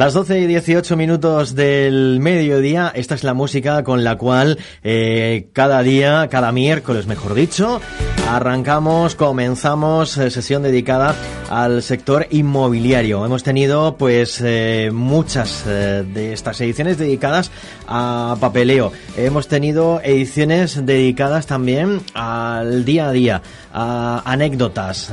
Las 12 y 18 minutos del mediodía, esta es la música con la cual eh, cada día, cada miércoles mejor dicho, arrancamos, comenzamos eh, sesión dedicada al sector inmobiliario. Hemos tenido pues eh, muchas eh, de estas ediciones dedicadas a papeleo. Hemos tenido ediciones dedicadas también al día a día, a anécdotas.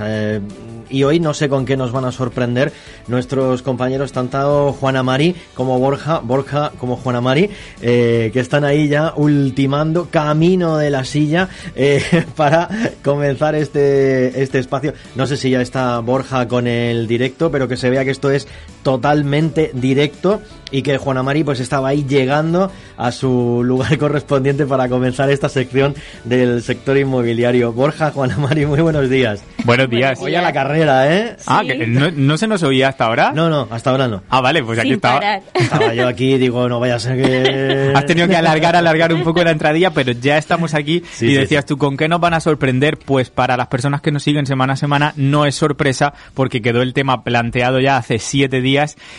Y hoy no sé con qué nos van a sorprender nuestros compañeros, tanto Juana Mari como Borja, Borja como Juana Mari, eh, que están ahí ya ultimando camino de la silla eh, para comenzar este, este espacio. No sé si ya está Borja con el directo, pero que se vea que esto es totalmente directo y que Juana Mari pues estaba ahí llegando a su lugar correspondiente para comenzar esta sección del sector inmobiliario. Borja, Juana Mari, muy buenos días. Buenos días. Hoy a la carrera, ¿eh? Ah, que no, no se nos oía hasta ahora. No, no, hasta ahora no. Ah, vale, pues aquí Sin estaba. parar. Estaba yo aquí, digo, no vaya a ser que... Has tenido que alargar, alargar un poco la entradilla, pero ya estamos aquí. Sí, y sí, decías tú, ¿con qué nos van a sorprender? Pues para las personas que nos siguen semana a semana no es sorpresa porque quedó el tema planteado ya hace siete días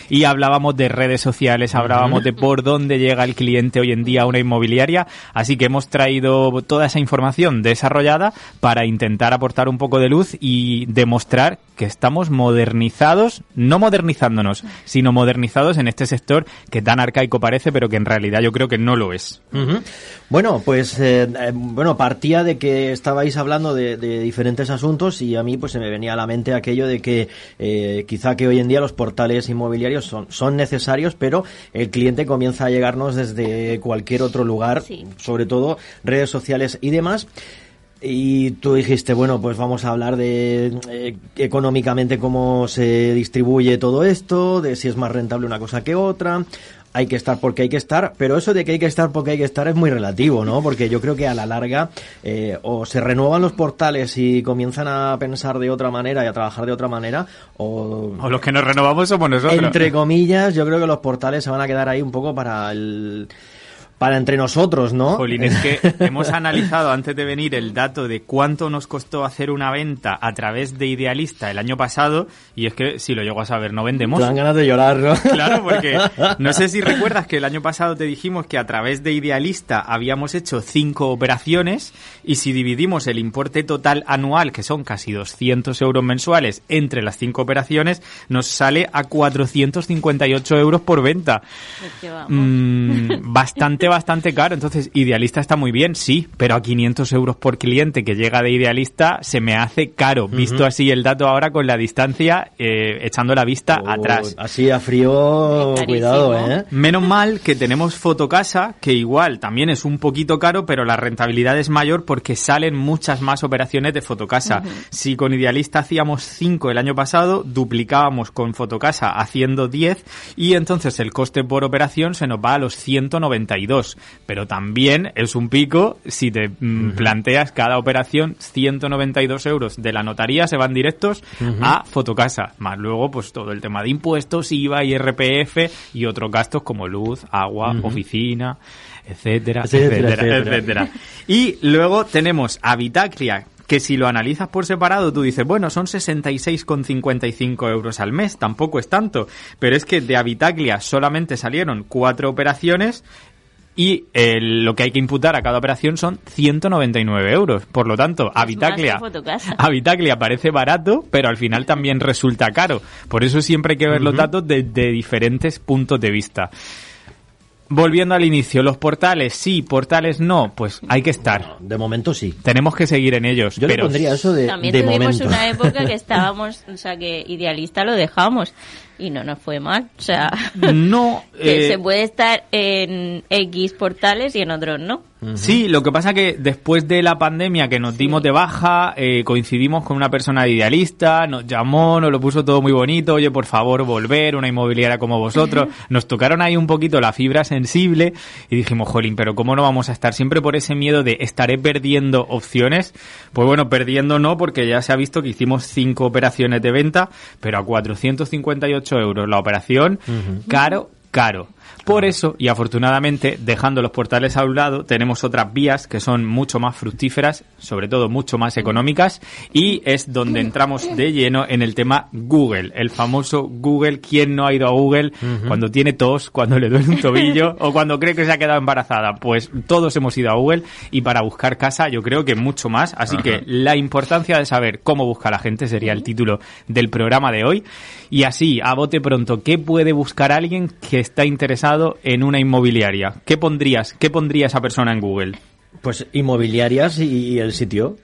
y hablábamos de redes sociales, hablábamos de por dónde llega el cliente hoy en día a una inmobiliaria. Así que hemos traído toda esa información desarrollada para intentar aportar un poco de luz y demostrar que estamos modernizados, no modernizándonos, sino modernizados en este sector que tan arcaico parece, pero que en realidad yo creo que no lo es. Bueno, pues eh, eh, bueno, partía de que estabais hablando de, de diferentes asuntos y a mí pues se me venía a la mente aquello de que eh, quizá que hoy en día los portales inmobiliarios son, son necesarios, pero el cliente comienza a llegarnos desde cualquier otro lugar, Sí. sobre todo redes sociales y demás. Y tú dijiste, bueno, pues vamos a hablar de eh, económicamente cómo se distribuye todo esto, de si es más rentable una cosa que otra. Hay que estar porque hay que estar, pero eso de que hay que estar porque hay que estar es muy relativo, ¿no? Porque yo creo que a la larga eh, o se renuevan los portales y comienzan a pensar de otra manera y a trabajar de otra manera, o O los que nos renovamos somos nosotros. entre comillas, yo creo que los portales se van a quedar ahí un poco para el para entre nosotros, ¿no? Jolín, es que hemos analizado antes de venir el dato de cuánto nos costó hacer una venta a través de Idealista el año pasado y es que si lo llego a saber no vendemos. Te dan ganas de llorar, ¿no? Claro, porque no sé si recuerdas que el año pasado te dijimos que a través de Idealista habíamos hecho cinco operaciones y si dividimos el importe total anual, que son casi 200 euros mensuales, entre las cinco operaciones, nos sale a 458 euros por venta. Es que vamos. Mm, bastante, bastante caro. Entonces, Idealista está muy bien, sí, pero a 500 euros por cliente que llega de Idealista se me hace caro. Visto así el dato ahora con la distancia, eh, echando la vista Oh, atrás. Así a frío, cuidado, ¿eh? Menos mal que tenemos Fotocasa, que igual también es un poquito caro, pero la rentabilidad es mayor porque salen muchas más operaciones de Fotocasa. Si con Idealista hacíamos 5 el año pasado, duplicábamos con Fotocasa haciendo 10 y entonces el coste por operación se nos va a los 192. Pero también es un pico si te mm, planteas cada operación 192 euros de la notaría se van directos a Fotocasa. Más luego pues todo el tema de impuestos, IVA, IRPF y otros gastos como luz, agua, oficina, etcétera, Etcétera, etcétera, etcétera. etcétera. Y luego tenemos Habitaclia, que si lo analizas por separado, tú dices, bueno, son 66,55 euros al mes, tampoco es tanto. Pero es que de Habitaclia solamente salieron cuatro operaciones y el- lo que hay que imputar a cada operación son 199 euros. Por lo tanto, Habitaclia, que Fotocasa. Habitaclia parece barato, pero al final también resulta caro. Por eso siempre hay que ver los datos desde diferentes puntos de vista. Volviendo al inicio, los portales sí, portales no, pues hay que estar. De momento sí. Tenemos que seguir en ellos. Yo pero le pondría eso de, También de tuvimos momento. una época que estábamos, o sea, que idealista lo dejamos y no nos fue mal. O sea, No, que eh, se puede estar en X portales y en otros no. Sí, lo que pasa que después de la pandemia que nos dimos de baja, eh, coincidimos con una persona de idealista, nos llamó, nos lo puso todo muy bonito, oye, por favor, volver, una inmobiliaria como vosotros. Nos tocaron ahí un poquito la fibra sensible y dijimos, jolín, pero ¿cómo no vamos a estar siempre por ese miedo de estaré perdiendo opciones? Pues bueno, perdiendo no, porque ya se ha visto que hicimos cinco operaciones de venta, pero a 458 euros la operación, caro, caro. Por eso, y afortunadamente, dejando los portales a un lado, tenemos otras vías que son mucho más fructíferas, sobre todo mucho más económicas, y es donde entramos de lleno en el tema Google, el famoso Google. ¿Quién no ha ido a Google cuando tiene tos, cuando le duele un tobillo o cuando cree que se ha quedado embarazada? Pues todos hemos ido a Google y para buscar casa yo creo que mucho más. Así que la importancia de saber cómo busca la gente sería el título del programa de hoy. Y así, a bote pronto, ¿qué puede buscar alguien que está interesado en una inmobiliaria? ¿Qué pondrías? ¿Qué pondría esa persona en Google? Pues inmobiliarias y, y el sitio.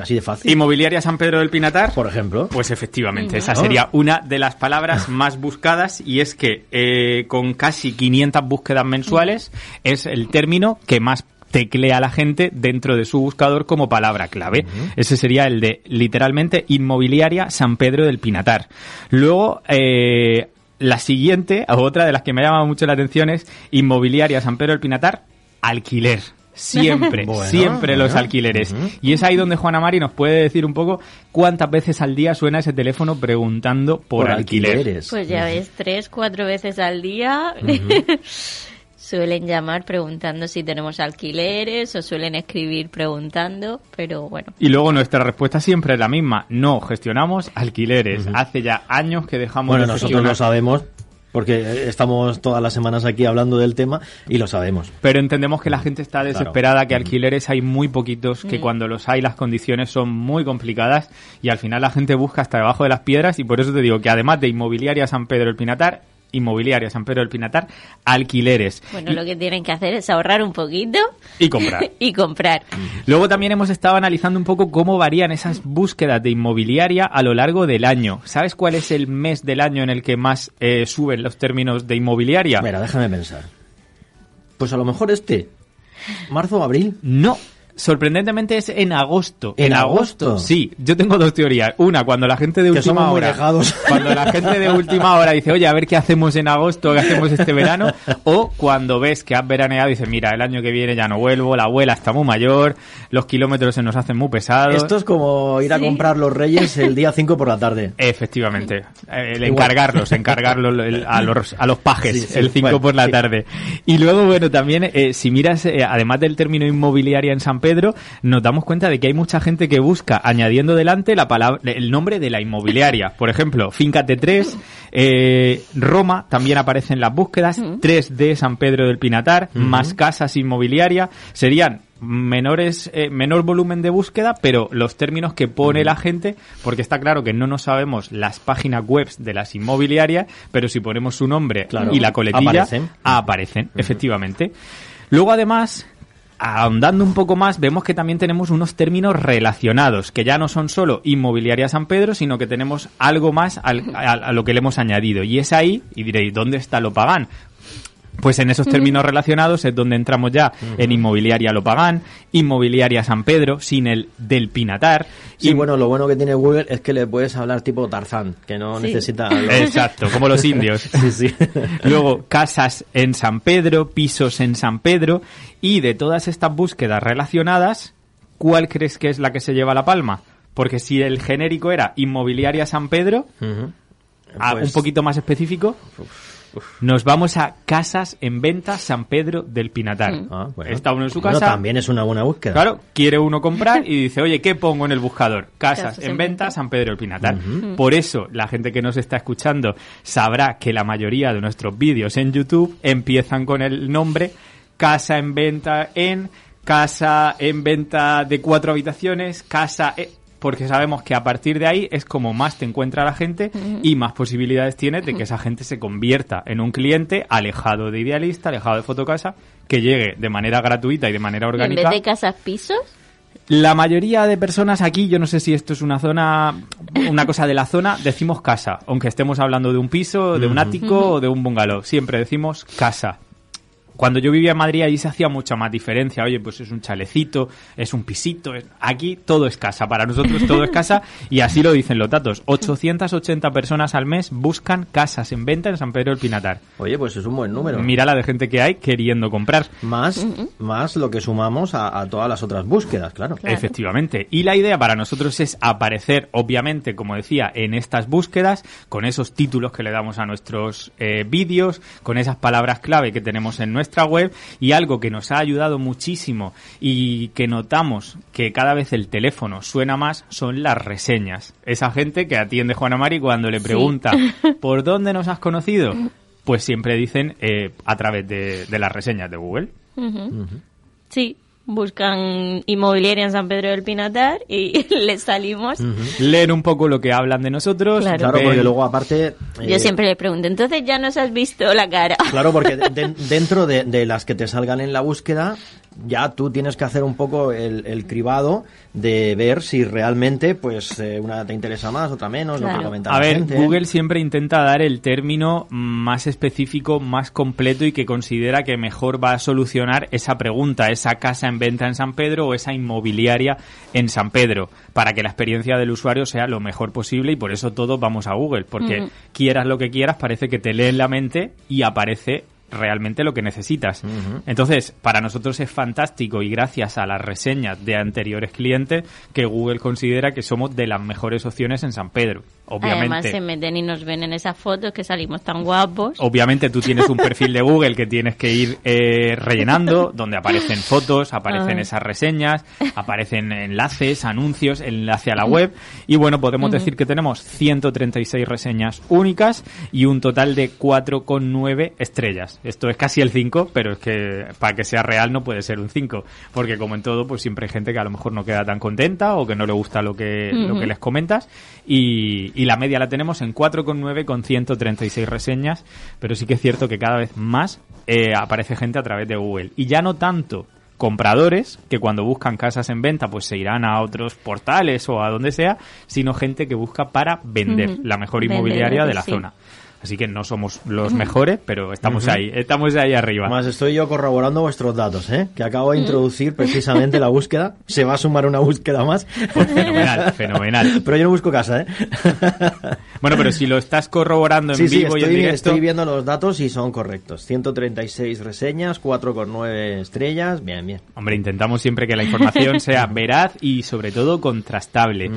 Así de fácil. Inmobiliaria San Pedro del Pinatar. Por ejemplo. Pues efectivamente, esa sería una de las palabras más buscadas y es que eh, con casi 500 búsquedas mensuales es el término que más teclea la gente dentro de su buscador como palabra clave. Ese sería el de literalmente Inmobiliaria San Pedro del Pinatar. Luego, eh, la siguiente, o otra de las que me llama mucho la atención es Inmobiliaria San Pedro del Pinatar, alquiler. Siempre, Bueno, siempre los alquileres. Y es ahí donde Juana Mari nos puede decir un poco cuántas veces al día suena ese teléfono preguntando por, Por alquiler. alquileres. Pues ya ves, tres, cuatro veces al día suelen llamar preguntando si tenemos alquileres o suelen escribir preguntando, pero bueno. Y luego nuestra respuesta siempre es la misma. No gestionamos alquileres. Hace ya años que dejamos Bueno, de nosotros lo sabemos porque estamos todas las semanas aquí hablando del tema y lo sabemos. Pero entendemos que la gente está desesperada, que alquileres hay muy poquitos, Mm. que cuando los hay las condiciones son muy complicadas y al final la gente busca hasta debajo de las piedras y por eso te digo que además de Inmobiliaria San Pedro del Pinatar, Inmobiliaria San Pedro del Pinatar, alquileres Bueno, y, lo que tienen que hacer es ahorrar un poquito y comprar. y comprar. Luego también hemos estado analizando un poco cómo varían esas búsquedas de inmobiliaria a lo largo del año. ¿Sabes cuál es el mes del año en el que más eh, suben los términos de inmobiliaria? Mira, déjame pensar. Pues a lo mejor este. ¿Marzo o abril? No. Sorprendentemente es en agosto. ¿En agosto? Sí, yo tengo dos teorías. Una, cuando la gente de Que última somos muy hora. dejados. Cuando la gente de última hora dice, oye, a ver qué hacemos en agosto, qué hacemos este verano. O cuando ves que has veraneado y dices, mira, el año que viene ya no vuelvo, la abuela está muy mayor, los kilómetros se nos hacen muy pesados. Esto es como ir a comprar los reyes el día 5 por la tarde. Efectivamente, el encargarlos, encargarlos el- a los, a los pajes Sí, sí, el 5 bueno, por la sí. tarde. Y luego, bueno, también, eh, si miras, eh, además del término inmobiliaria en San Pedro, nos damos cuenta de que hay mucha gente que busca añadiendo delante la palabra, el nombre de la inmobiliaria. Por ejemplo, Finca T3, eh, Roma también aparece en las búsquedas, 3D San Pedro del Pinatar, más casas inmobiliaria, serían menores eh, menor volumen de búsqueda pero los términos que pone la gente porque está claro que no nos sabemos las páginas web de las inmobiliarias pero si ponemos su nombre Claro. y la coletilla Aparecen. aparecen efectivamente luego además ahondando un poco más, vemos que también tenemos unos términos relacionados, que ya no son solo inmobiliaria San Pedro, sino que tenemos algo más a, a lo que le hemos añadido. Y es ahí, y diréis, ¿dónde está lo pagán? Pues en esos términos relacionados es donde entramos ya en inmobiliaria Lopagán, inmobiliaria San Pedro, sin el del Pinatar. Sí, y bueno, lo bueno que tiene Google es que le puedes hablar tipo Tarzán, que no Sí. necesita... Exacto, como los indios. Sí, sí. Luego, casas en San Pedro, pisos en San Pedro. Y de todas estas búsquedas relacionadas, ¿cuál crees que es la que se lleva la palma? Porque si el genérico era inmobiliaria San Pedro, a Pues- un poquito más específico, nos vamos a casas en venta San Pedro del Pinatar. Ah, bueno. Está uno en su Bueno, casa. también es una buena búsqueda. Claro, quiere uno comprar y dice, oye, ¿qué pongo en el buscador? Casas, Casas en en venta. San Pedro del Pinatar. Por eso, la gente que nos está escuchando sabrá que la mayoría de nuestros vídeos en YouTube empiezan con el nombre Casa en venta en, Casa en venta de cuatro habitaciones, Casa... e- porque sabemos que a partir de ahí es como más te encuentra la gente y más posibilidades tienes de que esa gente se convierta en un cliente alejado de idealista, alejado de fotocasa, que llegue de manera gratuita y de manera Y en orgánica. vez de casas pisos, La mayoría de personas aquí, yo no sé si esto es una zona, una cosa de la zona, decimos casa, aunque estemos hablando de un piso, de un ático o de un bungalow. Siempre decimos casa. Cuando yo vivía en Madrid ahí se hacía mucha más diferencia. Oye, pues es un chalecito, es un pisito. Aquí todo es casa. Para nosotros todo es casa y así lo dicen los datos. 880 personas al mes buscan casas en venta en San Pedro del Pinatar. Oye, pues es un buen número. Mira la de gente que hay queriendo comprar. Más, más lo que sumamos a, todas las otras búsquedas, claro. Efectivamente. Y la idea para nosotros es aparecer, obviamente, como decía, en estas búsquedas, con esos títulos que le damos a nuestros eh, vídeos, con esas palabras clave que tenemos en nuestra web y algo que nos ha ayudado muchísimo y que notamos que cada vez el teléfono suena más son las reseñas. Esa gente que atiende Juana Mari cuando le pregunta ¿por dónde nos has conocido? Pues siempre dicen eh, a través de, las reseñas de Google. Sí, buscan inmobiliaria en San Pedro del Pinatar y les salimos. Leen un poco lo que hablan de nosotros. Claro, porque luego aparte... Yo eh, siempre le pregunto, entonces ya nos has visto la cara. Claro, porque dentro de, de, las que te salgan en la búsqueda, ya tú tienes que hacer un poco el, cribado de ver si realmente pues eh, una te interesa más, otra menos, lo que A ver, Google siempre intenta dar el término más específico, más completo y que considera que mejor va a solucionar esa pregunta, esa casa en venta en San Pedro o esa inmobiliaria en San Pedro, para que la experiencia del usuario sea lo mejor posible y por eso todos vamos a Google, porque quieras lo que quieras, parece que te leen la mente y aparece realmente lo que necesitas. Entonces, para nosotros es fantástico y gracias a las reseñas de anteriores clientes que Google considera que somos de las mejores opciones en San Pedro. Obviamente. Además se meten y nos ven en esas fotos que salimos tan guapos. Obviamente tú tienes un perfil de Google que tienes que ir eh, rellenando, donde aparecen fotos, aparecen esas reseñas, aparecen enlaces, anuncios, enlace a la web. Y bueno, podemos decir que tenemos 136 reseñas únicas y un total de 4,9 estrellas. Esto es casi el 5, pero es que para que sea real no puede ser un 5, porque como en todo, pues siempre hay gente que a lo mejor no queda tan contenta o que no le gusta lo que, lo que les comentas y, la media la tenemos en 4,9 con 136 reseñas, pero sí que es cierto que cada vez más eh, aparece gente a través de Google. Y ya no tanto compradores que cuando buscan casas en venta pues se irán a otros portales o a donde sea, sino gente que busca para vender la mejor inmobiliaria de la zona. Así que no somos los mejores, pero estamos ahí, estamos ahí arriba. Más estoy yo corroborando vuestros datos, ¿eh? Que acabo de introducir precisamente la búsqueda. Se va a sumar una búsqueda más. Pues fenomenal, fenomenal. Pero yo no busco casa, ¿eh? Bueno, pero si lo estás corroborando en vivo y en directo... estoy viendo los datos y son correctos. 136 reseñas, 4,9 estrellas. Bien, bien. Hombre, intentamos siempre que la información sea veraz y sobre todo contrastable.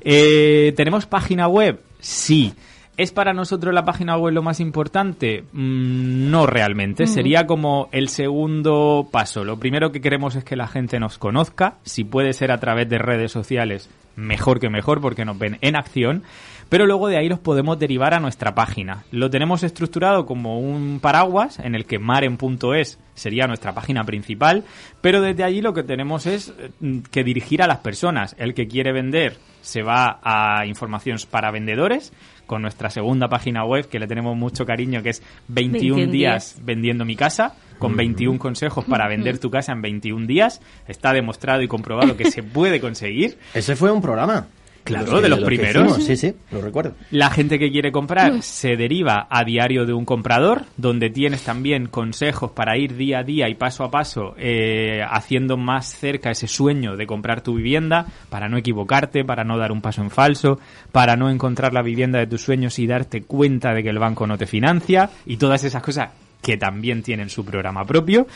Eh, ¿Tenemos página web? Sí. ¿Es para nosotros la página web lo más importante? Mm, no realmente. Sería como el segundo paso. Lo primero que queremos es que la gente nos conozca. Si puede ser a través de redes sociales, mejor que mejor porque nos ven en acción. Pero luego de ahí los podemos derivar a nuestra página. Lo tenemos estructurado como un paraguas en el que maren.es sería nuestra página principal, pero desde allí lo que tenemos es mm, que dirigir a las personas. El que quiere vender se va a informaciones para vendedores con nuestra segunda página web que le tenemos mucho cariño, que es 21, días, vendiendo mi casa, con 21 consejos para vender tu casa en 21 días. Está demostrado y comprobado que se puede conseguir. Ese fue un programa. Claro, de los, primeros. sí, sí, lo recuerdo. La gente que quiere comprar se deriva a diario de un comprador, donde tienes también consejos para ir día a día y paso a paso eh, haciendo más cerca ese sueño de comprar tu vivienda, para no equivocarte, para no dar un paso en falso, para no encontrar la vivienda de tus sueños y darte cuenta de que el banco no te financia y todas esas cosas que también tienen su programa propio.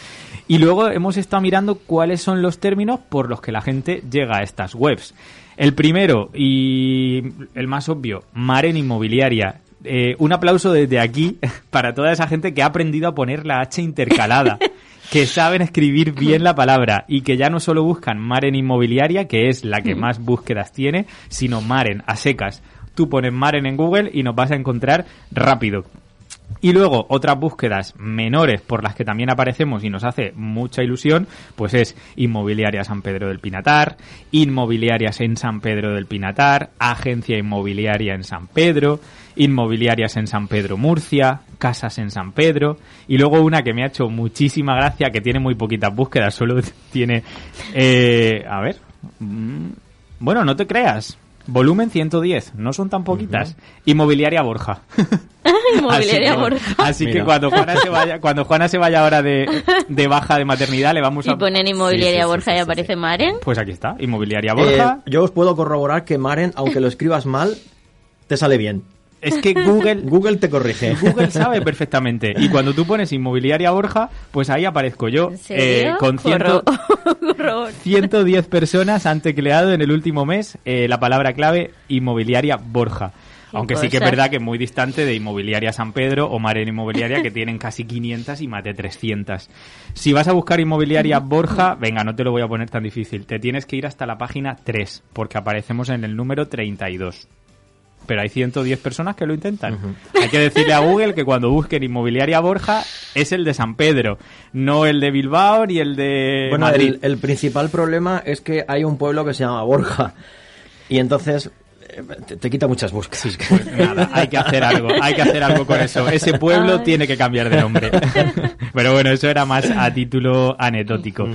Y luego hemos estado mirando cuáles son los términos por los que la gente llega a estas webs. El primero y el más obvio, Maren Inmobiliaria. Eh, un aplauso desde aquí para toda esa gente que ha aprendido a poner la H intercalada. que saben escribir bien la palabra y que ya no solo buscan Maren Inmobiliaria, que es la que mm. más búsquedas tiene, sino Maren a secas. Tú pones Maren en Google y nos vas a encontrar rápido. Y luego otras búsquedas menores por las que también aparecemos y nos hace mucha ilusión, pues es Inmobiliaria San Pedro del Pinatar, Inmobiliarias en San Pedro del Pinatar, Agencia Inmobiliaria en San Pedro, Inmobiliarias en San Pedro Murcia, Casas en San Pedro, y luego una que me ha hecho muchísima gracia, que tiene muy poquitas búsquedas, solo tiene... Eh, a ver... Mm, bueno, no te creas, Volumen 110, no son tan poquitas. Inmobiliaria Borja. Inmobiliaria así que, Borja. Así que cuando Juana se vaya, cuando Juana se vaya ahora de, de baja de maternidad, le vamos a Y ponen Inmobiliaria Sí, sí, sí, Borja sí, y sí, aparece sí. Maren. Pues aquí está, Inmobiliaria Borja. Eh, yo os puedo corroborar que Maren, aunque lo escribas mal, te sale bien. Es que Google Google te corrige. Google sabe perfectamente. Y cuando tú pones Inmobiliaria Borja, pues ahí aparezco yo. ¿En serio? eh, con ciento- Corro- corro- 110 personas han tecleado en el último mes eh, la palabra clave Inmobiliaria Borja. Aunque sí que es verdad que es muy distante de Inmobiliaria San Pedro o Maren Inmobiliaria que tienen casi 500 y más de 300. Si vas a buscar Inmobiliaria Borja, venga, no te lo voy a poner tan difícil. Te tienes que ir hasta la página 3 porque aparecemos en el número 32. Pero hay 110 personas que lo intentan. Hay que decirle a Google que cuando busquen Inmobiliaria Borja es el de San Pedro, no el de Bilbao ni el de Bueno, Madrid. el, el principal problema es que hay un pueblo que se llama Borja. Y entonces te, te quita muchas búsquedas. Nada, hay que hacer algo, hay que hacer algo con eso. Ese pueblo Ay. tiene que cambiar de nombre. Pero bueno, eso era más a título anecdótico.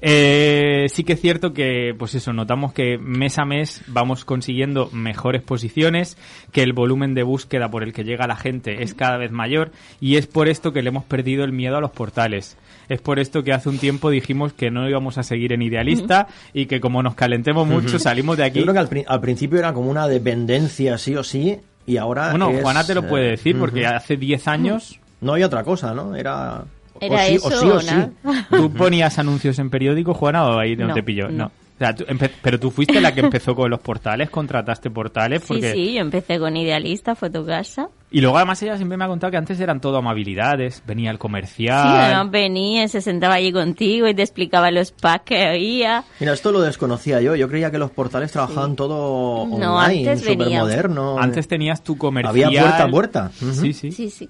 Eh, sí que es cierto que, pues eso, notamos que mes a mes vamos consiguiendo mejores posiciones, que el volumen de búsqueda por el que llega la gente es cada vez mayor y es por esto que le hemos perdido el miedo a los portales. Es por esto que hace un tiempo dijimos que no íbamos a seguir en Idealista y que como nos calentemos mucho salimos de aquí. Yo creo que al, pri- al principio era como una dependencia sí o sí y ahora Bueno, es, Juana te lo puede decir porque hace 10 años No hay otra cosa, ¿no? Era... Era o sí, eso o sí o sí. ¿Tú ponías anuncios en periódico, Juana, o ahí no, No, te pilló? No. no. O sea, tú pero tú fuiste la que empezó con los portales, contrataste portales, Sí, porque... sí, yo empecé con Idealista, Fotocasa. Y luego además ella siempre me ha contado que antes eran todo amabilidades, venía el Sí, comercial... además venía, se sentaba allí contigo y te explicaba los packs que había. Mira, esto lo desconocía yo. Yo creía que los portales trabajaban todo No, online, antes súper venía- moderno. Antes tenías tu comercial... Había puerta a puerta. Ujú. Sí, sí, Sí, sí.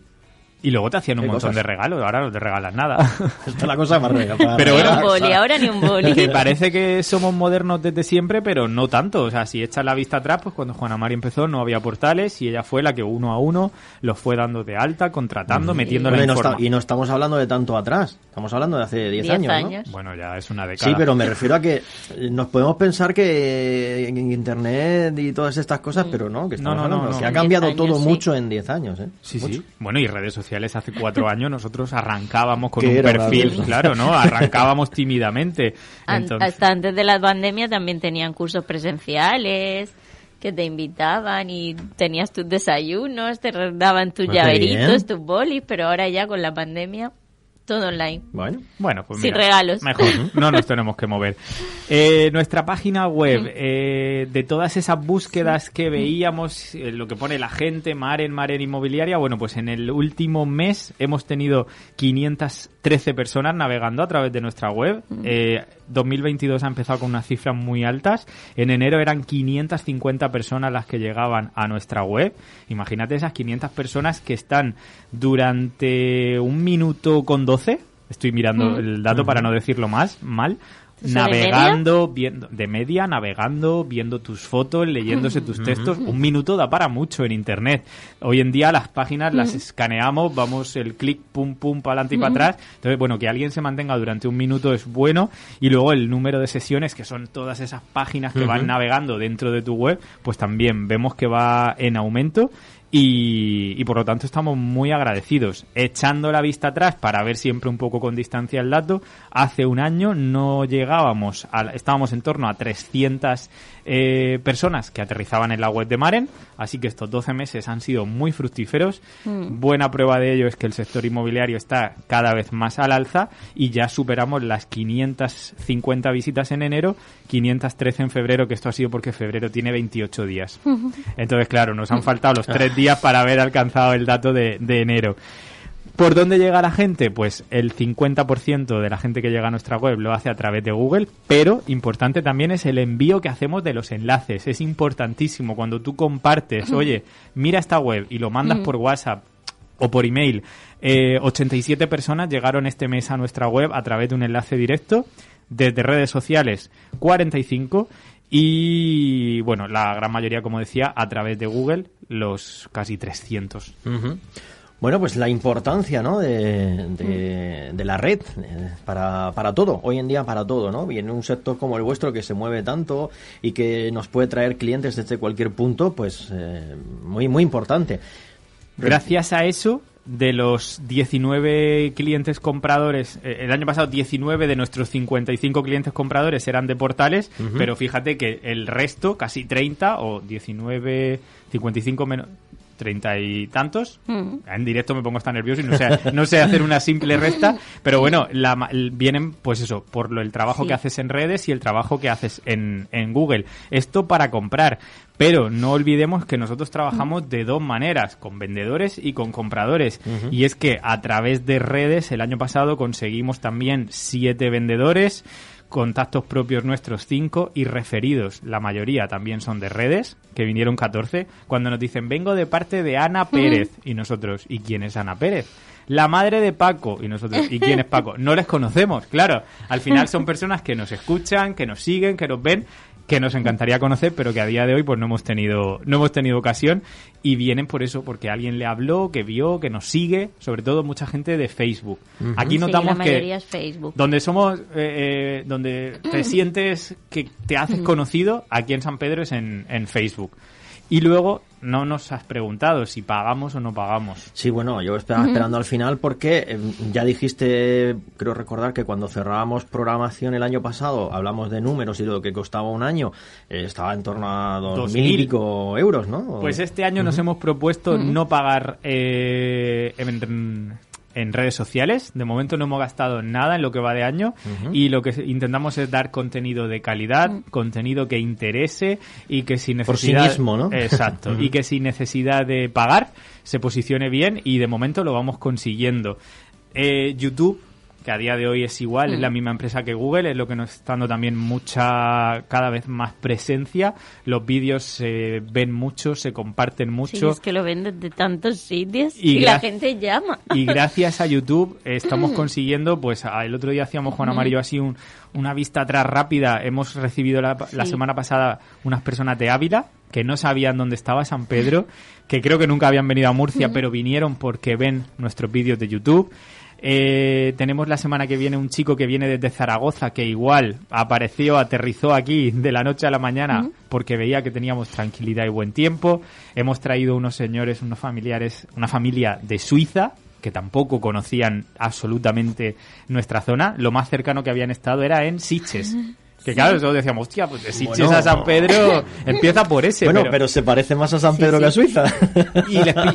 Y luego te hacían un montón cosas. de regalos, ahora no te regalas nada. Esta es la cosa más rega. para Pero ni un boli, ahora ni un boli. que parece que somos modernos desde siempre, pero no tanto. O sea, si echas la vista atrás, pues cuando Juana Mari empezó no había portales y ella fue la que uno a uno los fue dando de alta, contratando, metiendo la Bueno, y, no y no estamos hablando de tanto atrás. Estamos hablando de hace 10 Diez años, ¿no? años. Bueno, ya es una década. Sí, pero me refiero a que eh, nos podemos pensar que en internet y todas estas cosas, pero no, que estamos No, no, no, hablando no. que ha cambiado 10 años, todo sí. mucho en 10 años, ¿eh? Sí, Mucho. sí. Bueno, y redes sociales hace cuatro años nosotros arrancábamos con ¿Qué un perfil, claro, ¿no? Arrancábamos tímidamente. Entonces, Hasta antes de la pandemia también tenían cursos presenciales que te invitaban y tenías tus desayunos, te daban tus Pues llaveritos, bien. tus bolis, pero ahora ya con la pandemia todo online. Bueno, Bueno, pues Sin mira, regalos. Mejor, no nos tenemos que mover. Eh, nuestra página web, eh, de todas esas búsquedas que veíamos, eh, lo que pone la gente, Maren, Maren Inmobiliaria, bueno, pues en el último mes hemos tenido 513 personas navegando a través de nuestra web. Eh, 2022 ha empezado con unas cifras muy altas. En enero eran 550 personas las que llegaban a nuestra web. Imagínate esas 500 personas que están durante un minuto con 12. Estoy mirando Mm. el dato para no decirlo más, mal. ¿Eso de Navegando, viendo, de media, navegando, viendo tus fotos, leyéndose tus textos. Un minuto da para mucho en internet. Hoy en día las páginas las escaneamos, vamos el clic, pum, pum, para adelante y para atrás. Entonces, bueno, que alguien se mantenga durante un minuto es bueno. Y luego el número de sesiones, que son todas esas páginas que van navegando dentro de tu web, pues también vemos que va en aumento. Y, y por lo tanto estamos muy agradecidos. Echando la vista atrás para ver siempre un poco con distancia el dato, hace un año no llegábamos, a, estábamos en torno a 300 eh, personas que aterrizaban en la web de Maren, así que estos 12 meses han sido muy fructíferos. Buena prueba de ello es que el sector inmobiliario está cada vez más al alza y ya superamos las 550 visitas en enero, 513 en febrero, que esto ha sido porque febrero tiene 28 días. Entonces, claro, nos han faltado los tres días para haber alcanzado el dato de, de enero. ¿Por dónde llega la gente? Pues el 50% de la gente que llega a nuestra web lo hace a través de Google, pero importante también es el envío que hacemos de los enlaces. Es importantísimo cuando tú compartes, oye, mira esta web y lo mandas por WhatsApp o por email. Eh, 87 personas llegaron este mes a nuestra web a través de un enlace directo. Desde redes sociales, 45. Y bueno, la gran mayoría, como decía, a través de Google, los casi 300. Ujú. Bueno, pues la importancia ¿no? de, de, la red eh, para, para todo, hoy en día para todo, ¿no? Y en un sector como el vuestro que se mueve tanto y que nos puede traer clientes desde cualquier punto, pues eh, muy, muy importante. Gracias a eso, de los 19 clientes compradores, eh, el año pasado 19 de nuestros 55 clientes compradores eran de portales, pero fíjate que el resto, casi 30 o 19, 55 menos, treinta y tantos. Mm. En directo me pongo hasta nervioso y no sé, no sé hacer una simple resta, pero bueno, la, vienen pues eso, por lo, el trabajo que haces en redes y el trabajo que haces en, en Google. Esto para comprar. Pero no olvidemos que nosotros trabajamos de dos maneras, con vendedores y con compradores. Y es que a través de redes el año pasado conseguimos también siete vendedores, contactos propios nuestros 5 y referidos, la mayoría también son de redes, que vinieron 14, cuando nos dicen vengo de parte de Ana Pérez y nosotros, ¿y quién es Ana Pérez? La madre de Paco y nosotros, ¿y quién es Paco? No les conocemos, claro, al final son personas que nos escuchan, que nos siguen, que nos ven que nos encantaría conocer, pero que a día de hoy pues no hemos tenido no hemos tenido ocasión y vienen por eso porque alguien le habló, que vio, que nos sigue, sobre todo mucha gente de Facebook. Aquí notamos que Facebook. donde somos eh, eh, donde te sientes que te haces conocido aquí en San Pedro es en, en Facebook. Y luego no nos has preguntado si pagamos o no pagamos. Sí, bueno, yo estaba esperando al final porque eh, ya dijiste, creo recordar que cuando cerrábamos programación el año pasado hablamos de números y de lo que costaba un año, eh, estaba en torno a dos, mil y pico euros, ¿no? Pues este año nos hemos propuesto no pagar eh, en redes sociales. De momento no hemos gastado nada en lo que va de año y lo que intentamos es dar contenido de calidad, contenido que interese y que sin necesidad... Por sí mismo, ¿no? Exacto. y que sin necesidad de pagar se posicione bien y de momento lo vamos consiguiendo. Eh, YouTube que a día de hoy es igual, es la mm. misma empresa que Google, es lo que nos está dando también mucha, cada vez más presencia. Los vídeos se ven mucho, se comparten mucho. Sí, es que lo ven desde tantos sitios y, la gente llama. Y gracias a YouTube estamos consiguiendo, pues el otro día hacíamos Juan Amarillo así un, una vista atrás rápida. Hemos recibido la, la semana pasada unas personas de Ávila que no sabían dónde estaba San Pedro, que creo que nunca habían venido a Murcia, pero vinieron porque ven nuestros vídeos de YouTube. Eh, tenemos la semana que viene un chico que viene desde Zaragoza que igual apareció, aterrizó aquí de la noche a la mañana porque veía que teníamos tranquilidad y buen tiempo. Hemos traído unos señores, unos familiares, una familia de Suiza que tampoco conocían absolutamente nuestra zona. Lo más cercano que habían estado era en Siches. Que claro, nosotros decíamos, hostia, pues de Sitges a San Pedro empieza por ese. Bueno, pero, se parece más a San Pedro que a Suiza.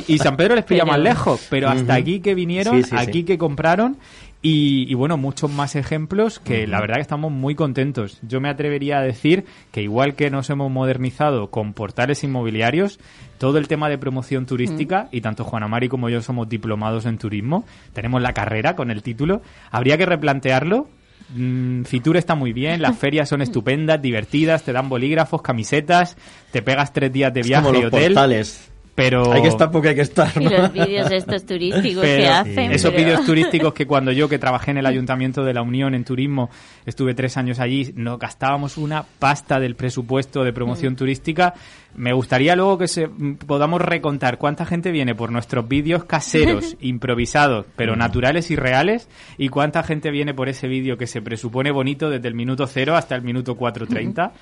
Y, San Pedro les pilla más lejos, pero hasta aquí que vinieron, aquí que compraron y, bueno, muchos más ejemplos que la verdad que estamos muy contentos. Yo me atrevería a decir que igual que nos hemos modernizado con portales inmobiliarios, todo el tema de promoción turística, y tanto Juana Mari como yo somos diplomados en turismo, tenemos la carrera con el título, habría que replantearlo Mm, Fitur está muy bien, las ferias son estupendas, divertidas, te dan bolígrafos, camisetas, te pegas tres días de viaje y hotel. Portales. Pero... Hay que estar porque hay que estar. Y los vídeos estos turísticos que hacen. Esos vídeos turísticos que cuando yo, que trabajé en el Ayuntamiento de la Unión en turismo, estuve tres años allí, nos gastábamos una pasta del presupuesto de promoción mm. turística. Me gustaría luego que se, podamos recontar cuánta gente viene por nuestros vídeos caseros, improvisados, pero mm. naturales y reales, y cuánta gente viene por ese vídeo que se presupone bonito desde el minuto cero hasta el minuto 4.30,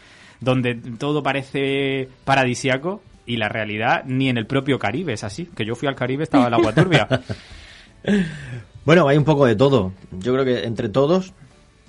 donde todo parece paradisiaco y la realidad ni en el propio Caribe es así. Que yo fui al Caribe estaba el agua turbia. bueno, hay un poco de todo. Yo creo que entre todos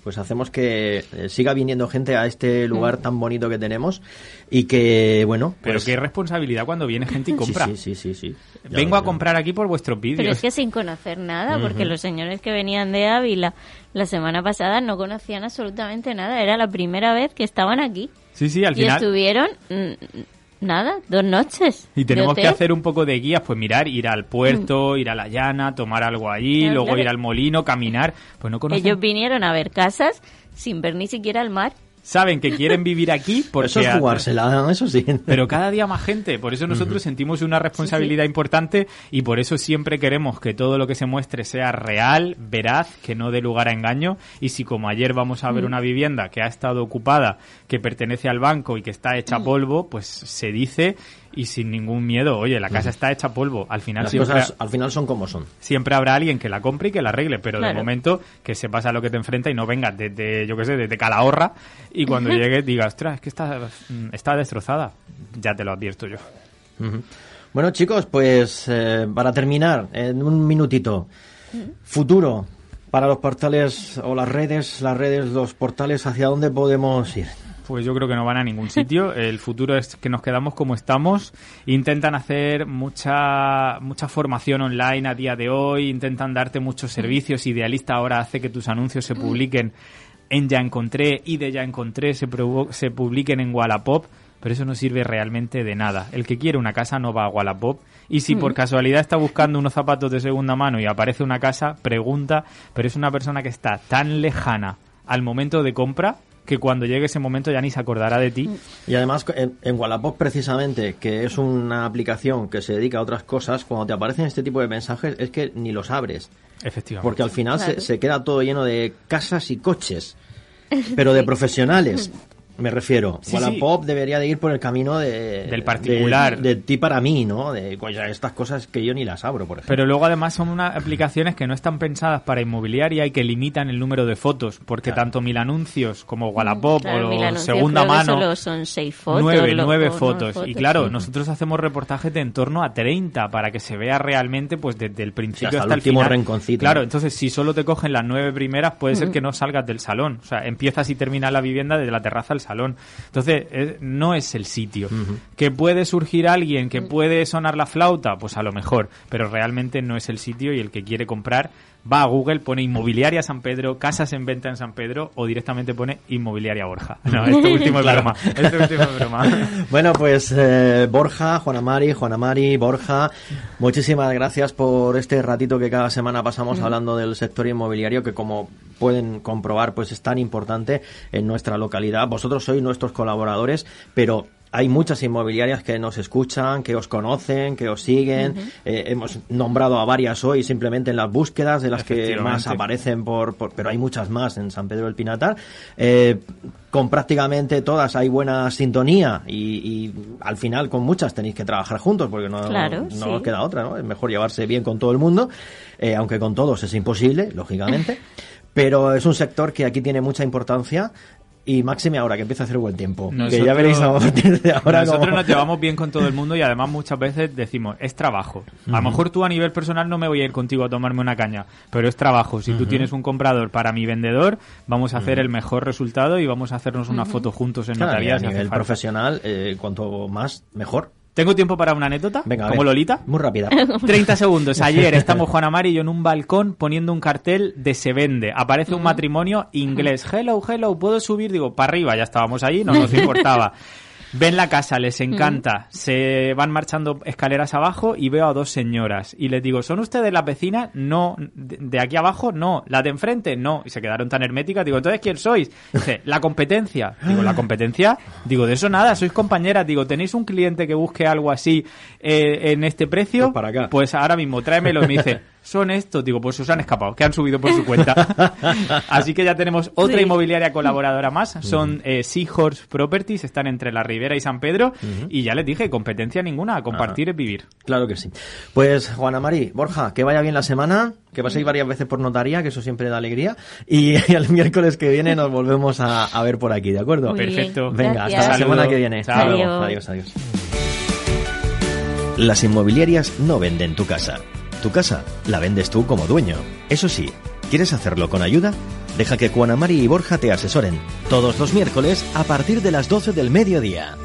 pues hacemos que eh, siga viniendo gente a este lugar mm. tan bonito que tenemos y que, bueno... Pero pues qué responsabilidad cuando viene gente y compra. Sí, sí, sí, sí. Vengo a comprar aquí por vuestros vídeos. Pero es que sin conocer nada, porque los señores que venían de Ávila la semana pasada no conocían absolutamente nada. Era la primera vez que estaban aquí. Sí, sí, al final... Y estuvieron mm, Nada, dos noches. Y tenemos que hacer un poco de guías, pues mirar, ir al puerto, mm. ir a la llana, tomar algo allí, luego ir al molino, caminar. Pues no conocen. Ellos vinieron a ver casas sin ver ni siquiera el mar saben que quieren vivir aquí porque eso es jugársela eso sí. Pero cada día más gente por eso nosotros sentimos una responsabilidad importante y por eso siempre queremos que todo lo que se muestre sea real veraz que no dé lugar a engaño. Y si como ayer vamos a ver una vivienda que ha estado ocupada que pertenece al banco y que está hecha polvo pues se dice y sin ningún miedo. Oye, la casa está hecha polvo. Al final Las siempre, cosas al final son como son. siempre habrá alguien que la compre y que la arregle, pero de momento que sepas a lo que te enfrenta y no vengas desde, yo qué sé, desde Calahorra y cuando llegues digas, ostras, es que está, mm, está destrozada. Ya te lo advierto yo. Bueno, chicos, pues eh, para terminar, en un minutito, futuro para los portales o las redes, las redes, los portales, ¿hacia dónde podemos ir? Pues yo creo que no van a ningún sitio. El futuro es que nos quedamos como estamos. Intentan hacer mucha mucha formación online a día de hoy. Intentan darte muchos servicios. Idealista ahora hace que tus anuncios se publiquen en Ya Encontré y de Ya Encontré se, se publiquen en Wallapop. Pero eso no sirve realmente de nada. El que quiere una casa no va a Wallapop. Y si por casualidad está buscando unos zapatos de segunda mano y aparece una casa, pregunta. Pero es una persona que está tan lejana al momento de compra que cuando llegue ese momento ya ni se acordará de ti. Y además, en, en Wallapop precisamente, que es una aplicación que se dedica a otras cosas, cuando te aparecen este tipo de mensajes es que ni los abres. Efectivamente. Porque al final Claro. se, se queda todo lleno de casas y coches, pero de profesionales. Me refiero. Sí, Wallapop debería de ir por el camino de, Del particular. De, de ti para mí, ¿no? De pues, estas cosas que yo ni las abro, por ejemplo. Pero luego además son unas aplicaciones que no están pensadas para inmobiliaria y que limitan el número de fotos, porque Claro. tanto Mil Anuncios como Wallapop Claro, o anuncios, Segunda Mano solo son seis fotos. nueve, loco, nueve fotos. Y claro, nosotros hacemos reportajes de en torno a 30 para que se vea realmente pues desde el principio hasta el hasta el último final. rinconcito. Claro, entonces si solo te cogen las nueve primeras puede ser que no salgas del salón. O sea, empiezas y terminas la vivienda desde la terraza al salón. Entonces, eh, no es el sitio. Que puede surgir alguien que puede sonar la flauta, pues a lo mejor, pero realmente no es el sitio y el que quiere comprar va a Google, pone inmobiliaria San Pedro, casas en venta en San Pedro o directamente pone inmobiliaria Borja. No, esto último es broma. Esto último es broma. Bueno, pues eh, Borja, Juana Mari, Juana Mari, Borja, muchísimas gracias por este ratito que cada semana pasamos hablando del sector inmobiliario que como pueden comprobar pues es tan importante en nuestra localidad. Vosotros sois nuestros colaboradores, pero hay muchas inmobiliarias que nos escuchan, que os conocen, que os siguen. Eh, hemos nombrado a varias hoy simplemente en las búsquedas de las que más aparecen por, por- pero hay muchas más en San Pedro del Pinatar. Eh, con prácticamente todas hay buena sintonía y, y al final con muchas tenéis que trabajar juntos porque no, Claro, no sí. os queda otra, ¿no? Es mejor llevarse bien con todo el mundo, eh, aunque con todos es imposible, lógicamente. Pero es un sector que aquí tiene mucha importancia y máxime ahora que empieza a hacer buen tiempo. que ya Nosotros- veréis a partir de ahora Nosotros nos llevamos bien con todo el mundo y además muchas veces decimos, es trabajo. A lo mejor tú a nivel personal no me voy a ir contigo a tomarme una caña, pero es trabajo. Si tú tienes un comprador para mi vendedor, vamos a hacer el mejor resultado y vamos a hacernos una foto juntos en Claro, y notaría. a si hace nivel falta. profesional, eh, cuanto más, mejor. ¿Tengo tiempo para una anécdota? Venga, ¿Como. Lolita? Muy rápida. 30 segundos. Ayer estamos Juan Amari y yo en un balcón poniendo un cartel de se vende. Aparece un matrimonio inglés. Hello, hello, ¿puedo subir? Digo, para arriba, ya estábamos allí, no nos importaba. Ven la casa, les encanta. Se van marchando escaleras abajo y veo a dos señoras. Y les digo, ¿son ustedes las vecinas? No. ¿De de aquí abajo? No. ¿La de enfrente? No. Y se quedaron tan herméticas. Digo, ¿entonces quién sois? Dice, la competencia. Digo, ¿la competencia? Digo, de eso nada, sois compañeras. Digo, ¿tenéis un cliente que busque algo así eh, en este precio? Pues para acá. Pues ahora mismo, tráemelo. Y me dice, son estos. Digo, pues se han escapado, que han subido por su cuenta. Así que ya tenemos otra Sí. inmobiliaria colaboradora más. Son eh, Seahorse Properties, están entre la Ribera y San Pedro. Y ya les dije, competencia ninguna, a compartir es vivir. Claro que sí. Pues Juana Mari, Borja, que vaya bien la semana, que paséis varias veces por notaría, que eso siempre da alegría. Y el miércoles que viene nos volvemos a, a ver por aquí, ¿de acuerdo? Muy bien, Perfecto. Venga, gracias. hasta la semana que viene. Hasta luego. Adiós, adiós. Las inmobiliarias no venden tu casa. Tu casa la vendes tú como dueño. Eso sí, ¿quieres hacerlo con ayuda? Deja que Juanamari y Borja te asesoren todos los miércoles a partir de las 12 del mediodía.